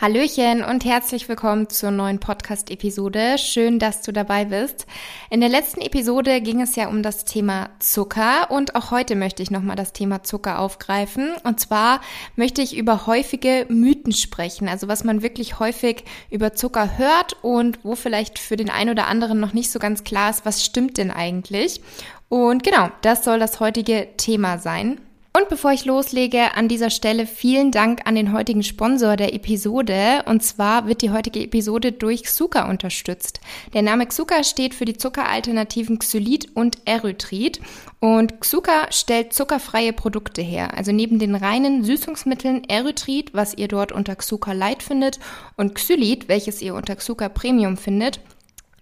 Hallöchen und herzlich willkommen zur neuen Podcast-Episode. Schön, dass du dabei bist. In der letzten Episode ging es ja um das Thema Zucker und auch heute möchte ich nochmal das Thema Zucker aufgreifen. Und zwar möchte ich über häufige Mythen sprechen, also was man wirklich häufig über Zucker hört und wo vielleicht für den einen oder anderen noch nicht so ganz klar ist, was stimmt denn eigentlich. Und genau, das soll das heutige Thema sein. Und bevor ich loslege, an dieser Stelle vielen Dank an den heutigen Sponsor der Episode. Und zwar wird die heutige Episode durch Xuka unterstützt. Der Name Xuka steht für die Zuckeralternativen Xylit und Erythrit. Und Xuka stellt zuckerfreie Produkte her. Also neben den reinen Süßungsmitteln Erythrit, was ihr dort unter Xuka Light findet, und Xylit, welches ihr unter Xuka Premium findet,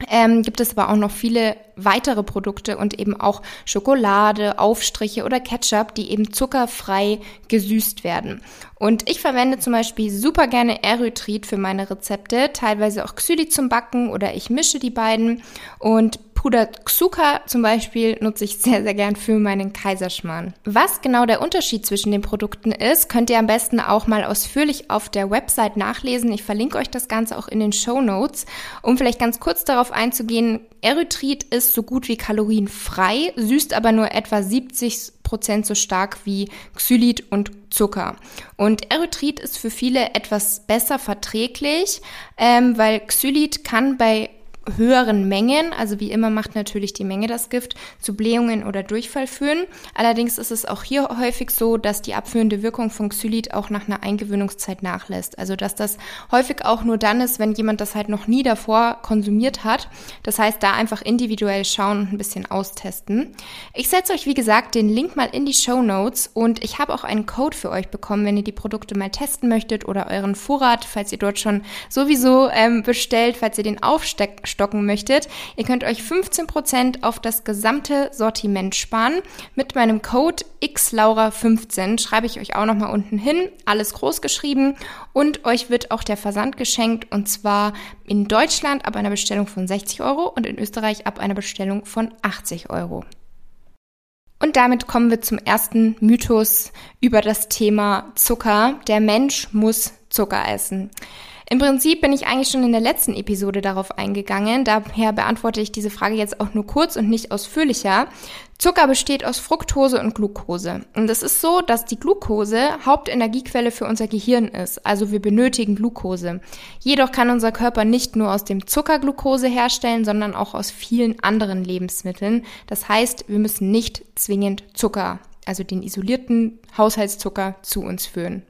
ähm, gibt es aber auch noch viele weitere Produkte und eben auch Schokolade, Aufstriche oder Ketchup, die eben zuckerfrei gesüßt werden. Und ich verwende zum Beispiel super gerne Erythrit für meine Rezepte, teilweise auch Xyli zum Backen oder ich mische die beiden. Und Puder Xuka zum Beispiel nutze ich sehr, sehr gern für meinen Kaiserschmarrn. Was genau der Unterschied zwischen den Produkten ist, könnt ihr am besten auch mal ausführlich auf der Website nachlesen. Ich verlinke euch das Ganze auch in den Show Notes. Um vielleicht ganz kurz darauf einzugehen, Erythrit ist so gut wie kalorienfrei, süßt aber nur etwa 70 Prozent so stark wie Xylit und Zucker. Und Erythrit ist für viele etwas besser verträglich, ähm, weil Xylit kann bei höheren Mengen, also wie immer macht natürlich die Menge das Gift, zu Blähungen oder Durchfall führen. Allerdings ist es auch hier häufig so, dass die abführende Wirkung von Xylit auch nach einer Eingewöhnungszeit nachlässt. Also dass das häufig auch nur dann ist, wenn jemand das halt noch nie davor konsumiert hat. Das heißt, da einfach individuell schauen und ein bisschen austesten. Ich setze euch, wie gesagt, den Link mal in die Show Notes und ich habe auch einen Code für euch bekommen, wenn ihr die Produkte mal testen möchtet oder euren Vorrat, falls ihr dort schon sowieso ähm, bestellt, falls ihr den aufsteckt aufstocken möchtet. Ihr könnt euch 15% auf das gesamte Sortiment sparen. Mit meinem Code XLaura15 schreibe ich euch auch nochmal unten hin, alles groß geschrieben und euch wird auch der Versand geschenkt und zwar in Deutschland ab einer Bestellung von 60 Euro und in Österreich ab einer Bestellung von 80 Euro. Und damit kommen wir zum ersten Mythos über das Thema Zucker. Der Mensch muss Zucker essen. Im Prinzip bin ich eigentlich schon in der letzten Episode darauf eingegangen, daher beantworte ich diese Frage jetzt auch nur kurz und nicht ausführlicher. Zucker besteht aus Fructose und Glucose. Und es ist so, dass die Glucose Hauptenergiequelle für unser Gehirn ist. Also wir benötigen Glucose. Jedoch kann unser Körper nicht nur aus dem Zucker Glucose herstellen, sondern auch aus vielen anderen Lebensmitteln. Das heißt, wir müssen nicht zwingend Zucker, also den isolierten Haushaltszucker, zu uns führen.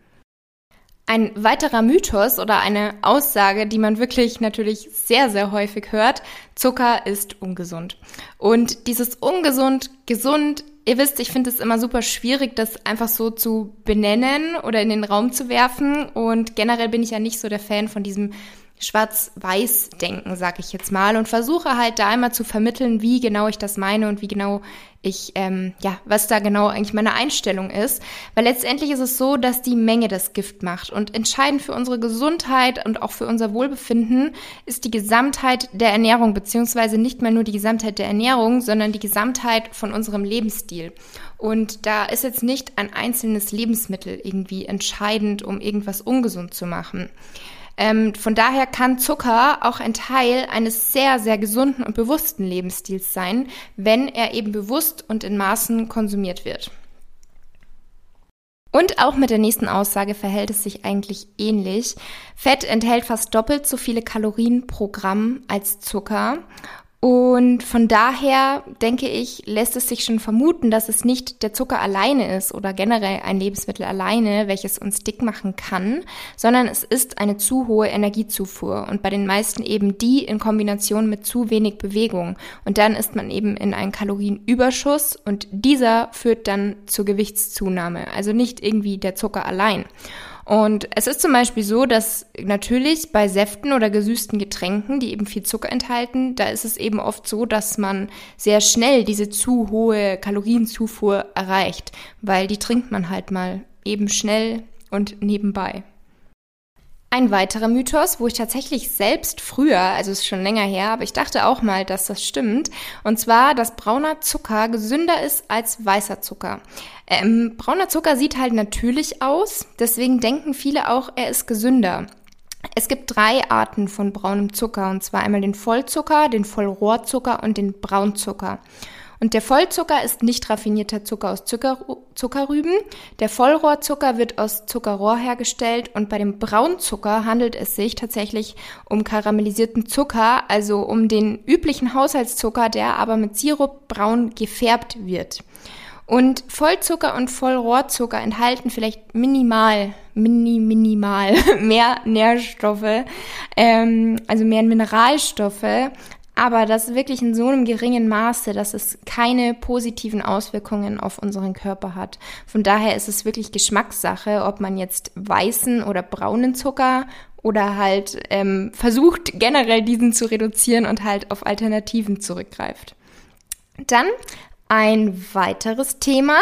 Ein weiterer Mythos oder eine Aussage, die man wirklich natürlich sehr, sehr häufig hört, Zucker ist ungesund. Und dieses ungesund, gesund, ihr wisst, ich finde es immer super schwierig, das einfach so zu benennen oder in den Raum zu werfen. Und generell bin ich ja nicht so der Fan von diesem Schwarz-Weiß-Denken, sag ich jetzt mal, und versuche halt da einmal zu vermitteln, wie genau ich das meine und wie genau ich, ähm, ja, was da genau eigentlich meine Einstellung ist. Weil letztendlich ist es so, dass die Menge das Gift macht. Und entscheidend für unsere Gesundheit und auch für unser Wohlbefinden ist die Gesamtheit der Ernährung, beziehungsweise nicht mal nur die Gesamtheit der Ernährung, sondern die Gesamtheit von unserem Lebensstil. Und da ist jetzt nicht ein einzelnes Lebensmittel irgendwie entscheidend, um irgendwas ungesund zu machen. Ähm, von daher kann Zucker auch ein Teil eines sehr, sehr gesunden und bewussten Lebensstils sein, wenn er eben bewusst und in Maßen konsumiert wird. Und auch mit der nächsten Aussage verhält es sich eigentlich ähnlich. Fett enthält fast doppelt so viele Kalorien pro Gramm als Zucker und von daher denke ich, lässt es sich schon vermuten, dass es nicht der Zucker alleine ist oder generell ein Lebensmittel alleine, welches uns dick machen kann, sondern es ist eine zu hohe Energiezufuhr und bei den meisten eben die in Kombination mit zu wenig Bewegung. Und dann ist man eben in einen Kalorienüberschuss und dieser führt dann zur Gewichtszunahme, also nicht irgendwie der Zucker allein. Und es ist zum Beispiel so, dass natürlich bei Säften oder gesüßten Getränken, die eben viel Zucker enthalten, da ist es eben oft so, dass man sehr schnell diese zu hohe Kalorienzufuhr erreicht, weil die trinkt man halt mal eben schnell und nebenbei. Ein weiterer Mythos, wo ich tatsächlich selbst früher, also ist schon länger her, aber ich dachte auch mal, dass das stimmt, und zwar, dass brauner Zucker gesünder ist als weißer Zucker. Ähm, brauner Zucker sieht halt natürlich aus, deswegen denken viele auch, er ist gesünder. Es gibt drei Arten von braunem Zucker, und zwar einmal den Vollzucker, den Vollrohrzucker und den Braunzucker. Und der Vollzucker ist nicht raffinierter Zucker aus Zucker, Zuckerrüben. Der Vollrohrzucker wird aus Zuckerrohr hergestellt und bei dem Braunzucker handelt es sich tatsächlich um karamellisierten Zucker, also um den üblichen Haushaltszucker, der aber mit Sirup braun gefärbt wird. Und Vollzucker und Vollrohrzucker enthalten vielleicht minimal, mini, minimal mehr Nährstoffe, ähm, also mehr Mineralstoffe aber das wirklich in so einem geringen Maße, dass es keine positiven Auswirkungen auf unseren Körper hat. Von daher ist es wirklich Geschmackssache, ob man jetzt weißen oder braunen Zucker oder halt ähm, versucht generell diesen zu reduzieren und halt auf Alternativen zurückgreift. Dann ein weiteres Thema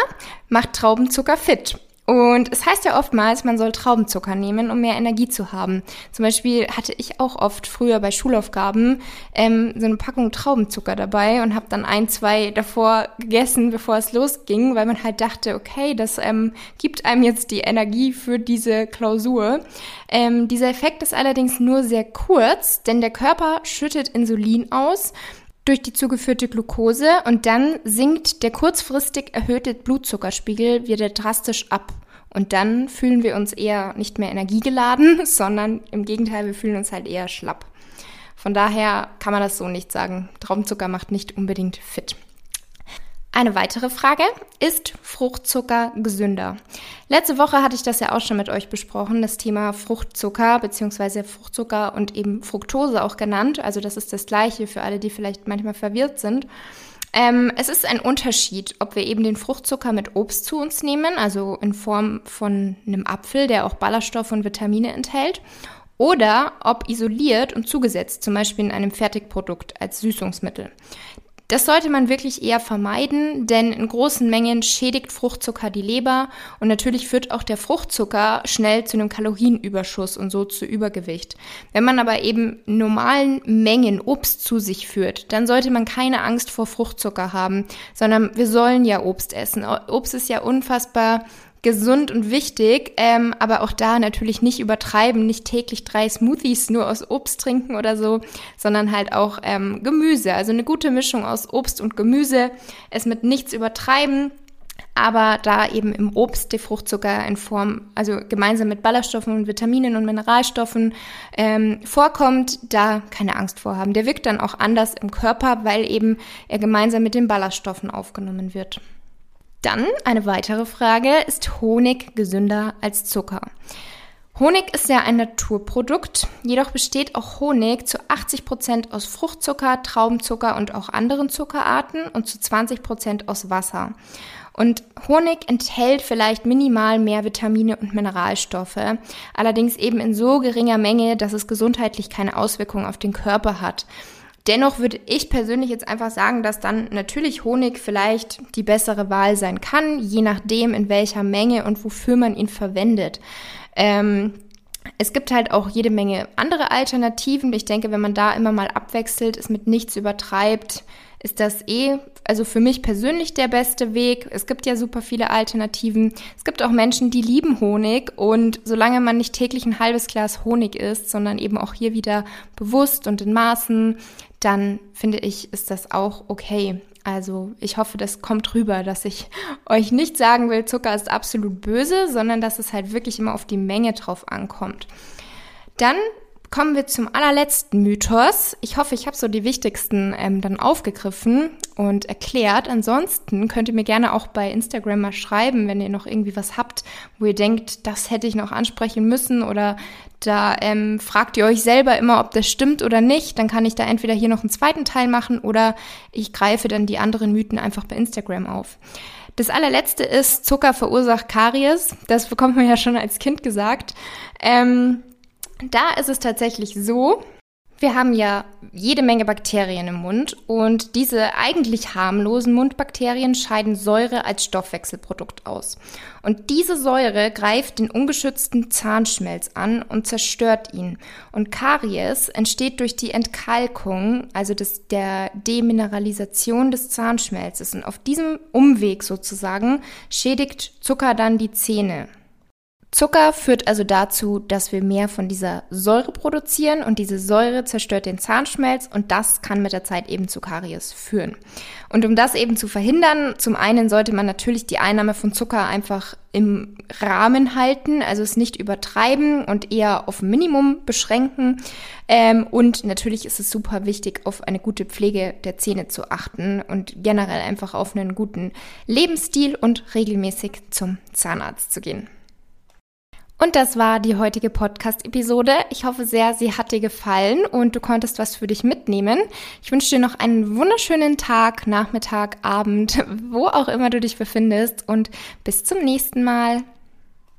macht Traubenzucker fit. Und es heißt ja oftmals, man soll Traubenzucker nehmen, um mehr Energie zu haben. Zum Beispiel hatte ich auch oft früher bei Schulaufgaben ähm, so eine Packung Traubenzucker dabei und habe dann ein, zwei davor gegessen, bevor es losging, weil man halt dachte, okay, das ähm, gibt einem jetzt die Energie für diese Klausur. Ähm, dieser Effekt ist allerdings nur sehr kurz, denn der Körper schüttet Insulin aus durch die zugeführte Glucose und dann sinkt der kurzfristig erhöhte Blutzuckerspiegel wieder drastisch ab. Und dann fühlen wir uns eher nicht mehr energiegeladen, sondern im Gegenteil, wir fühlen uns halt eher schlapp. Von daher kann man das so nicht sagen. Traubenzucker macht nicht unbedingt fit. Eine weitere Frage, ist Fruchtzucker gesünder? Letzte Woche hatte ich das ja auch schon mit euch besprochen, das Thema Fruchtzucker bzw. Fruchtzucker und eben Fructose auch genannt. Also das ist das gleiche für alle, die vielleicht manchmal verwirrt sind. Ähm, es ist ein Unterschied, ob wir eben den Fruchtzucker mit Obst zu uns nehmen, also in Form von einem Apfel, der auch Ballaststoffe und Vitamine enthält, oder ob isoliert und zugesetzt, zum Beispiel in einem Fertigprodukt als Süßungsmittel. Das sollte man wirklich eher vermeiden, denn in großen Mengen schädigt Fruchtzucker die Leber und natürlich führt auch der Fruchtzucker schnell zu einem Kalorienüberschuss und so zu Übergewicht. Wenn man aber eben normalen Mengen Obst zu sich führt, dann sollte man keine Angst vor Fruchtzucker haben, sondern wir sollen ja Obst essen. Obst ist ja unfassbar gesund und wichtig, ähm, aber auch da natürlich nicht übertreiben, nicht täglich drei Smoothies nur aus Obst trinken oder so, sondern halt auch ähm, Gemüse. Also eine gute Mischung aus Obst und Gemüse, es mit nichts übertreiben. Aber da eben im Obst der Fruchtzucker in Form, also gemeinsam mit Ballaststoffen und Vitaminen und Mineralstoffen ähm, vorkommt, da keine Angst vorhaben. Der wirkt dann auch anders im Körper, weil eben er gemeinsam mit den Ballaststoffen aufgenommen wird. Dann eine weitere Frage, ist Honig gesünder als Zucker? Honig ist ja ein Naturprodukt, jedoch besteht auch Honig zu 80 Prozent aus Fruchtzucker, Traubenzucker und auch anderen Zuckerarten und zu 20 Prozent aus Wasser. Und Honig enthält vielleicht minimal mehr Vitamine und Mineralstoffe, allerdings eben in so geringer Menge, dass es gesundheitlich keine Auswirkungen auf den Körper hat. Dennoch würde ich persönlich jetzt einfach sagen, dass dann natürlich Honig vielleicht die bessere Wahl sein kann, je nachdem, in welcher Menge und wofür man ihn verwendet. Ähm, es gibt halt auch jede Menge andere Alternativen. Ich denke, wenn man da immer mal abwechselt, es mit nichts übertreibt, ist das eh, also für mich persönlich der beste Weg. Es gibt ja super viele Alternativen. Es gibt auch Menschen, die lieben Honig und solange man nicht täglich ein halbes Glas Honig isst, sondern eben auch hier wieder bewusst und in Maßen, dann finde ich, ist das auch okay. Also ich hoffe, das kommt rüber, dass ich euch nicht sagen will, Zucker ist absolut böse, sondern dass es halt wirklich immer auf die Menge drauf ankommt. Dann kommen wir zum allerletzten Mythos. Ich hoffe, ich habe so die wichtigsten ähm, dann aufgegriffen und erklärt. Ansonsten könnt ihr mir gerne auch bei Instagram mal schreiben, wenn ihr noch irgendwie was habt, wo ihr denkt, das hätte ich noch ansprechen müssen oder da ähm, fragt ihr euch selber immer, ob das stimmt oder nicht. Dann kann ich da entweder hier noch einen zweiten Teil machen oder ich greife dann die anderen Mythen einfach bei Instagram auf. Das allerletzte ist, Zucker verursacht Karies. Das bekommt man ja schon als Kind gesagt. Ähm, da ist es tatsächlich so, wir haben ja jede Menge Bakterien im Mund und diese eigentlich harmlosen Mundbakterien scheiden Säure als Stoffwechselprodukt aus. Und diese Säure greift den ungeschützten Zahnschmelz an und zerstört ihn. Und Karies entsteht durch die Entkalkung, also des, der Demineralisation des Zahnschmelzes. Und auf diesem Umweg sozusagen schädigt Zucker dann die Zähne. Zucker führt also dazu, dass wir mehr von dieser Säure produzieren und diese Säure zerstört den Zahnschmelz und das kann mit der Zeit eben zu Karies führen. Und um das eben zu verhindern, zum einen sollte man natürlich die Einnahme von Zucker einfach im Rahmen halten, also es nicht übertreiben und eher auf Minimum beschränken. Ähm, und natürlich ist es super wichtig, auf eine gute Pflege der Zähne zu achten und generell einfach auf einen guten Lebensstil und regelmäßig zum Zahnarzt zu gehen. Und das war die heutige Podcast-Episode. Ich hoffe sehr, sie hat dir gefallen und du konntest was für dich mitnehmen. Ich wünsche dir noch einen wunderschönen Tag, Nachmittag, Abend, wo auch immer du dich befindest und bis zum nächsten Mal.